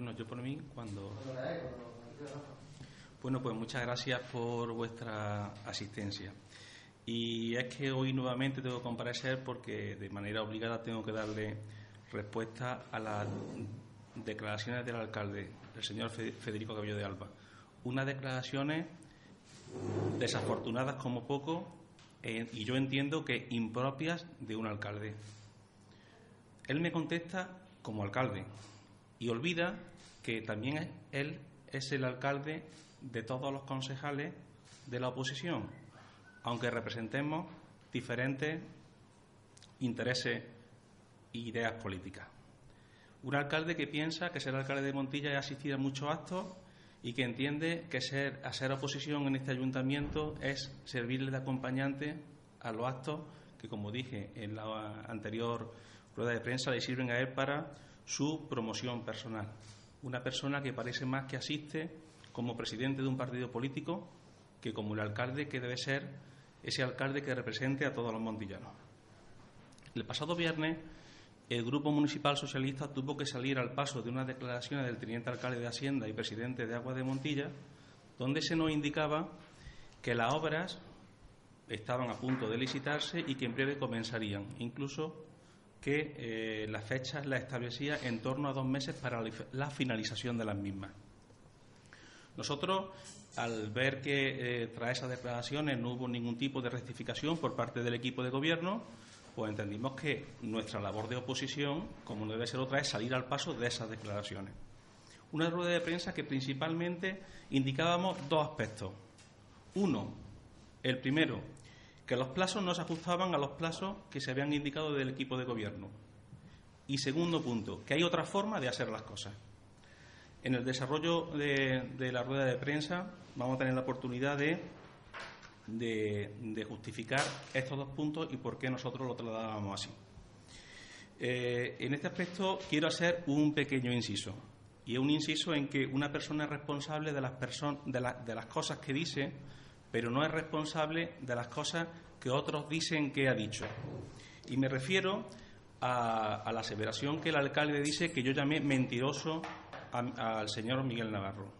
Bueno, yo por mí, cuando... Bueno, pues muchas gracias por vuestra asistencia. Y es que hoy nuevamente tengo que comparecer porque de manera obligada tengo que darle respuesta a las declaraciones del alcalde, el señor Federico Cabello de Alba. Unas declaraciones desafortunadas como poco eh, y yo entiendo que impropias de un alcalde. Él me contesta como alcalde y olvida que también él es el alcalde de todos los concejales de la oposición, aunque representemos diferentes intereses e ideas políticas. Un alcalde que piensa que ser alcalde de Montilla es asistir a muchos actos y que entiende que ser, hacer oposición en este ayuntamiento es servirle de acompañante a los actos que, como dije en la anterior rueda de prensa, le sirven a él para su promoción personal. Una persona que parece más que asiste como presidente de un partido político que como el alcalde que debe ser ese alcalde que represente a todos los montillanos. El pasado viernes el Grupo Municipal Socialista tuvo que salir al paso de unas declaraciones del teniente alcalde de Hacienda y presidente de Agua de Montilla, donde se nos indicaba que las obras estaban a punto de licitarse y que en breve comenzarían, incluso que eh, las fechas las establecía en torno a dos meses para la finalización de las mismas. Nosotros, al ver que eh, tras esas declaraciones no hubo ningún tipo de rectificación por parte del equipo de gobierno, pues entendimos que nuestra labor de oposición, como no debe ser otra, es salir al paso de esas declaraciones. Una rueda de prensa que principalmente indicábamos dos aspectos. Uno, el primero, que los plazos no se ajustaban a los plazos que se habían indicado del equipo de gobierno. Y segundo punto, que hay otra forma de hacer las cosas. En el desarrollo de la rueda de prensa vamos a tener la oportunidad de justificar estos dos puntos y por qué nosotros lo trasladábamos así. Eh, en este aspecto quiero hacer un pequeño inciso. Y es un inciso en que una persona es responsable de las, de las cosas que dice, pero no es responsable de las cosas que otros dicen que ha dicho. Y me refiero a, la aseveración que el alcalde dice que yo llamé mentiroso al señor Miguel Navarro.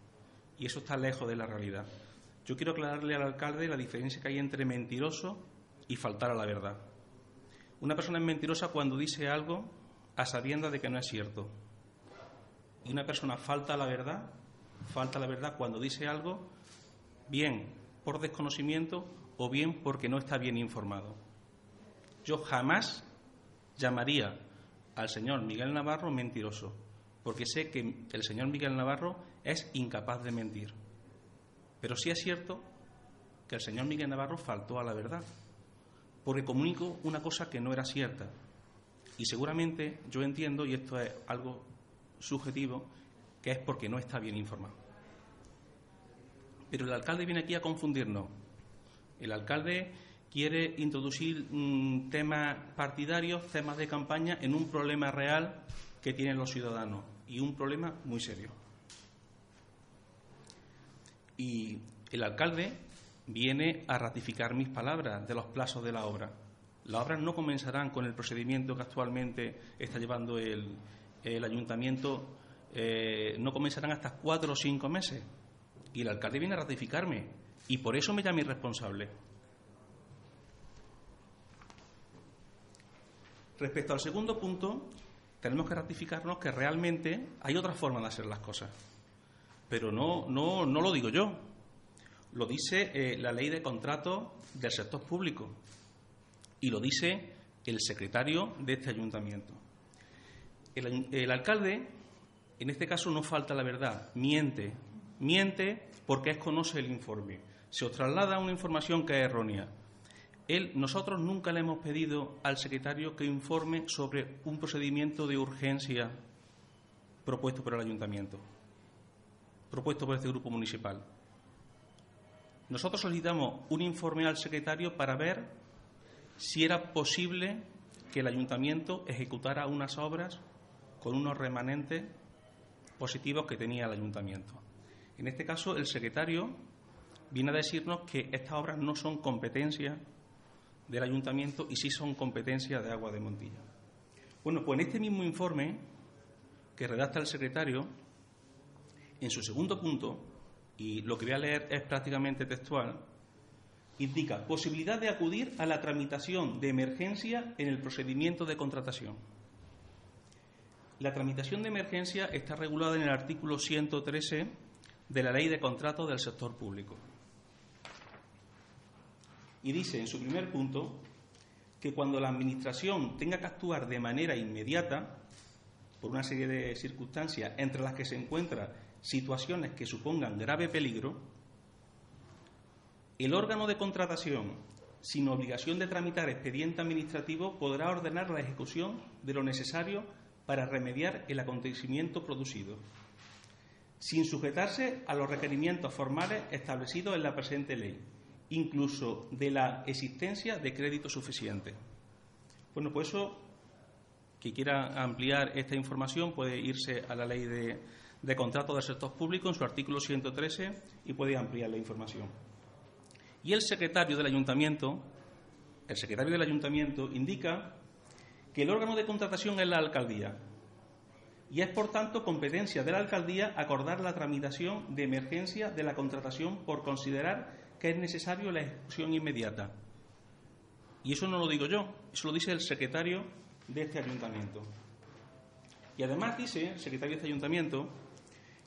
Y eso está lejos de la realidad. Yo quiero aclararle al alcalde la diferencia que hay entre mentiroso y faltar a la verdad. Una persona es mentirosa cuando dice algo a sabiendas de que no es cierto. Y una persona falta la verdad, falta a la verdad cuando dice algo, bien por desconocimiento o bien porque no está bien informado. Yo jamás llamaría al señor Miguel Navarro mentiroso, porque sé que el señor Miguel Navarro es incapaz de mentir. Pero sí es cierto que el señor Miguel Navarro faltó a la verdad, porque comunicó una cosa que no era cierta. Y seguramente yo entiendo, y esto es algo subjetivo, que es porque no está bien informado. Pero el alcalde viene aquí a confundirnos. El alcalde quiere introducir temas partidarios, temas de campaña, en un problema real que tienen los ciudadanos y un problema muy serio. Y el alcalde viene a ratificar mis palabras de los plazos de la obra. Las obras no comenzarán con el procedimiento que actualmente está llevando el, ayuntamiento, eh, no comenzarán hasta cuatro o cinco meses. Y el alcalde viene a ratificarme. Y por eso me llama irresponsable. Respecto al segundo punto, tenemos que ratificarnos que realmente hay otra forma de hacer las cosas pero no, no, no lo digo yo. Lo dice eh, la ley de contrato del sector público y lo dice el secretario de este ayuntamiento. El alcalde, en este caso, no falta la verdad, miente, miente porque conoce el informe. Se os traslada una información que es errónea. Nosotros nunca le hemos pedido al secretario que informe sobre un procedimiento de urgencia propuesto por el ayuntamiento propuesto por este grupo municipal. Nosotros solicitamos un informe al secretario para ver si era posible que el ayuntamiento ejecutara unas obras con unos remanentes positivos que tenía el ayuntamiento. En este caso, el secretario viene a decirnos que estas obras no son competencia del ayuntamiento y sí son competencia de Agua de Montilla. Bueno, pues en este mismo informe que redacta el secretario, en su segundo punto, y lo que voy a leer es prácticamente textual, indica posibilidad de acudir a la tramitación de emergencia en el procedimiento de contratación. La tramitación de emergencia está regulada en el artículo 113 de la Ley de Contratos del Sector Público. Y dice en su primer punto que cuando la Administración tenga que actuar de manera inmediata, por una serie de circunstancias entre las que se encuentran situaciones que supongan grave peligro, el órgano de contratación, sin obligación de tramitar expediente administrativo, podrá ordenar la ejecución de lo necesario para remediar el acontecimiento producido, sin sujetarse a los requerimientos formales establecidos en la presente ley, incluso de la existencia de crédito suficiente. Bueno, pues eso, que quiera ampliar esta información puede irse a la ley de, de contratos del sector público en su artículo 113 y puede ampliar la información. Y el secretario del ayuntamiento, el secretario del ayuntamiento indica que el órgano de contratación es la alcaldía y es por tanto competencia de la alcaldía acordar la tramitación de emergencia de la contratación por considerar que es necesario la ejecución inmediata. Y eso no lo digo yo, eso lo dice el secretario de este ayuntamiento. Y además dice el secretario de este ayuntamiento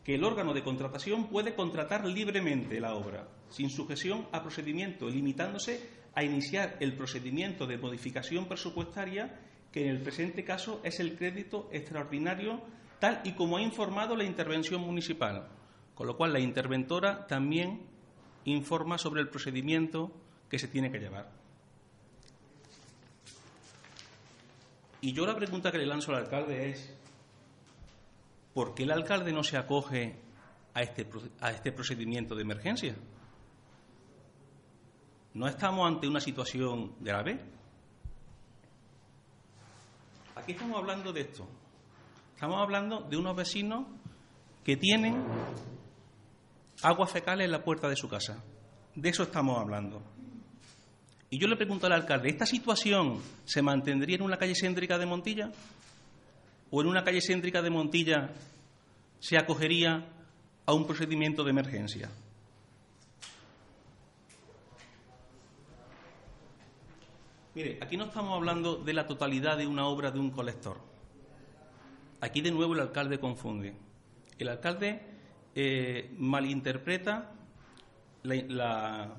que el órgano de contratación puede contratar libremente la obra, sin sujeción a procedimiento, limitándose a iniciar el procedimiento de modificación presupuestaria, que en el presente caso es el crédito extraordinario, tal y como ha informado la intervención municipal, con lo cual la interventora también informa sobre el procedimiento que se tiene que llevar. Y yo la pregunta que le lanzo al alcalde es, ¿por qué el alcalde no se acoge a este, a este procedimiento de emergencia? ¿No estamos ante una situación grave? Aquí estamos hablando de esto. Estamos hablando de unos vecinos que tienen aguas fecales en la puerta de su casa. De eso estamos hablando. Y yo le pregunto al alcalde, ¿esta situación se mantendría en una calle céntrica de Montilla? ¿O en una calle céntrica de Montilla se acogería a un procedimiento de emergencia? Mire, aquí no estamos hablando de la totalidad de una obra de un colector. Aquí de nuevo el alcalde confunde. El alcalde eh, malinterpreta la,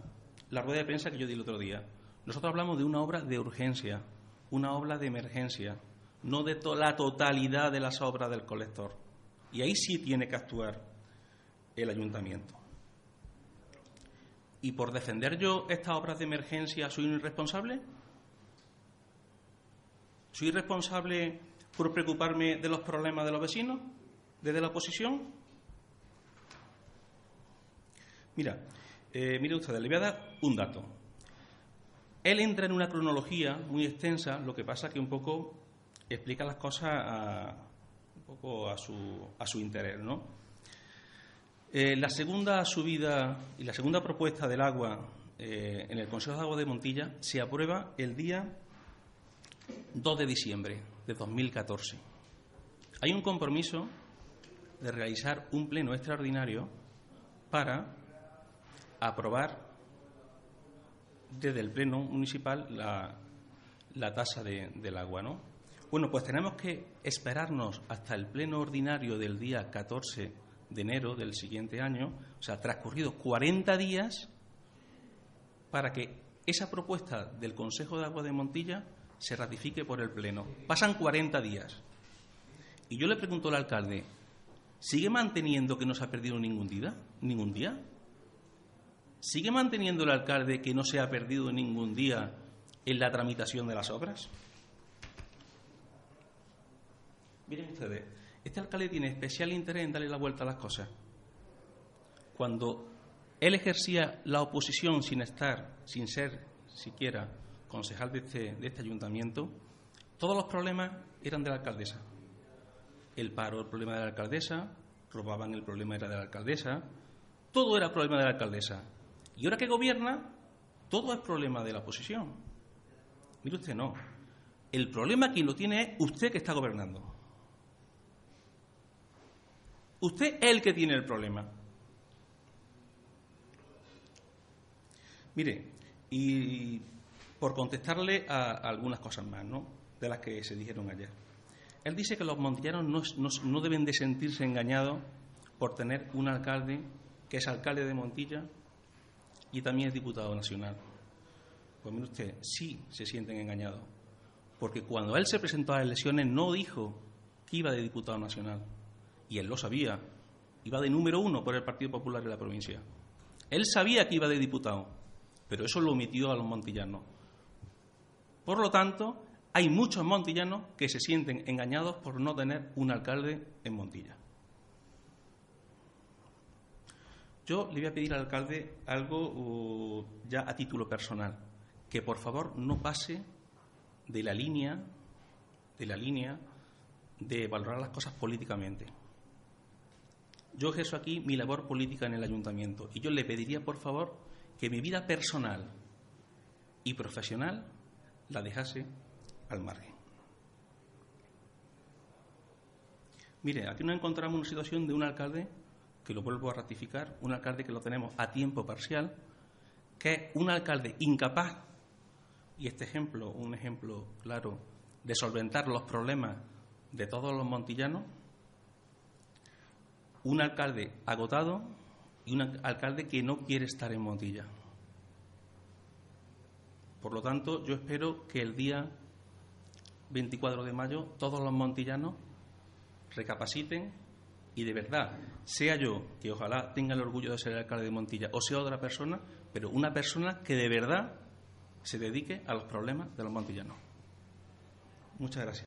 rueda de prensa que yo di el otro día. Nosotros hablamos de una obra de urgencia, una obra de emergencia, no de la totalidad de las obras del colector. Y ahí sí tiene que actuar el ayuntamiento. ¿Y por defender yo estas obras de emergencia soy un irresponsable? ¿Soy responsable por preocuparme de los problemas de los vecinos desde la oposición? Mira, eh, mire ustedes, le voy a dar un dato. Él entra en una cronología muy extensa, lo que pasa que un poco explica las cosas a, un poco a su, a su interés, ¿no? Eh, la segunda subida y la segunda propuesta del agua eh, en el Consejo de Agua de Montilla se aprueba el día 2 de diciembre de 2014. Hay un compromiso de realizar un pleno extraordinario para aprobar desde el pleno municipal la, la tasa del agua, ¿no? Bueno, pues tenemos que esperarnos hasta el pleno ordinario del día 14 de enero del siguiente año, o sea, transcurridos 40 días, para que esa propuesta del Consejo de Agua de Montilla se ratifique por el Pleno. Pasan 40 días. Y yo le pregunto al alcalde, ¿sigue manteniendo que no se ha perdido ningún día? ¿Ningún día? ¿Sigue manteniendo el alcalde que no se ha perdido ningún día en la tramitación de las obras? Miren ustedes, este alcalde tiene especial interés en darle la vuelta a las cosas. Cuando él ejercía la oposición sin estar, sin ser siquiera concejal de este, de este ayuntamiento, todos los problemas eran de la alcaldesa. El paro, el problema de la alcaldesa, robaban, el problema era de la alcaldesa, todo era problema de la alcaldesa. Y ahora que gobierna, todo es problema de la oposición. Mire usted, no. El problema quien lo tiene es usted que está gobernando. Usted es el que tiene el problema. Mire, y por contestarle a, algunas cosas más, ¿no? De las que se dijeron ayer. Él dice que los montillanos no, deben de sentirse engañados por tener un alcalde que es alcalde de Montilla y también es diputado nacional. Pues mire usted, sí se sienten engañados, porque cuando él se presentó a las elecciones no dijo que iba de diputado nacional, y él lo sabía, iba de número uno por el Partido Popular de la provincia. Él sabía que iba de diputado, pero eso lo omitió a los montillanos. Por lo tanto, hay muchos montillanos que se sienten engañados por no tener un alcalde en Montilla. Yo le voy a pedir al alcalde algo uh, ya a título personal, que por favor no pase de la línea de la línea de valorar las cosas políticamente. Yo ejerzo aquí mi labor política en el ayuntamiento y yo le pediría por favor que mi vida personal y profesional la dejase al margen. Mire, aquí nos encontramos una situación de un alcalde, que lo vuelvo a ratificar, un alcalde que lo tenemos a tiempo parcial, que es un alcalde incapaz, y este ejemplo, un ejemplo claro, de solventar los problemas de todos los montillanos, un alcalde agotado y un alcalde que no quiere estar en Montilla. Por lo tanto, yo espero que el día 24 de mayo todos los montillanos recapaciten y de verdad, sea yo, que ojalá tenga el orgullo de ser alcalde de Montilla, o sea otra persona, pero una persona que de verdad se dedique a los problemas de los montillanos. Muchas gracias.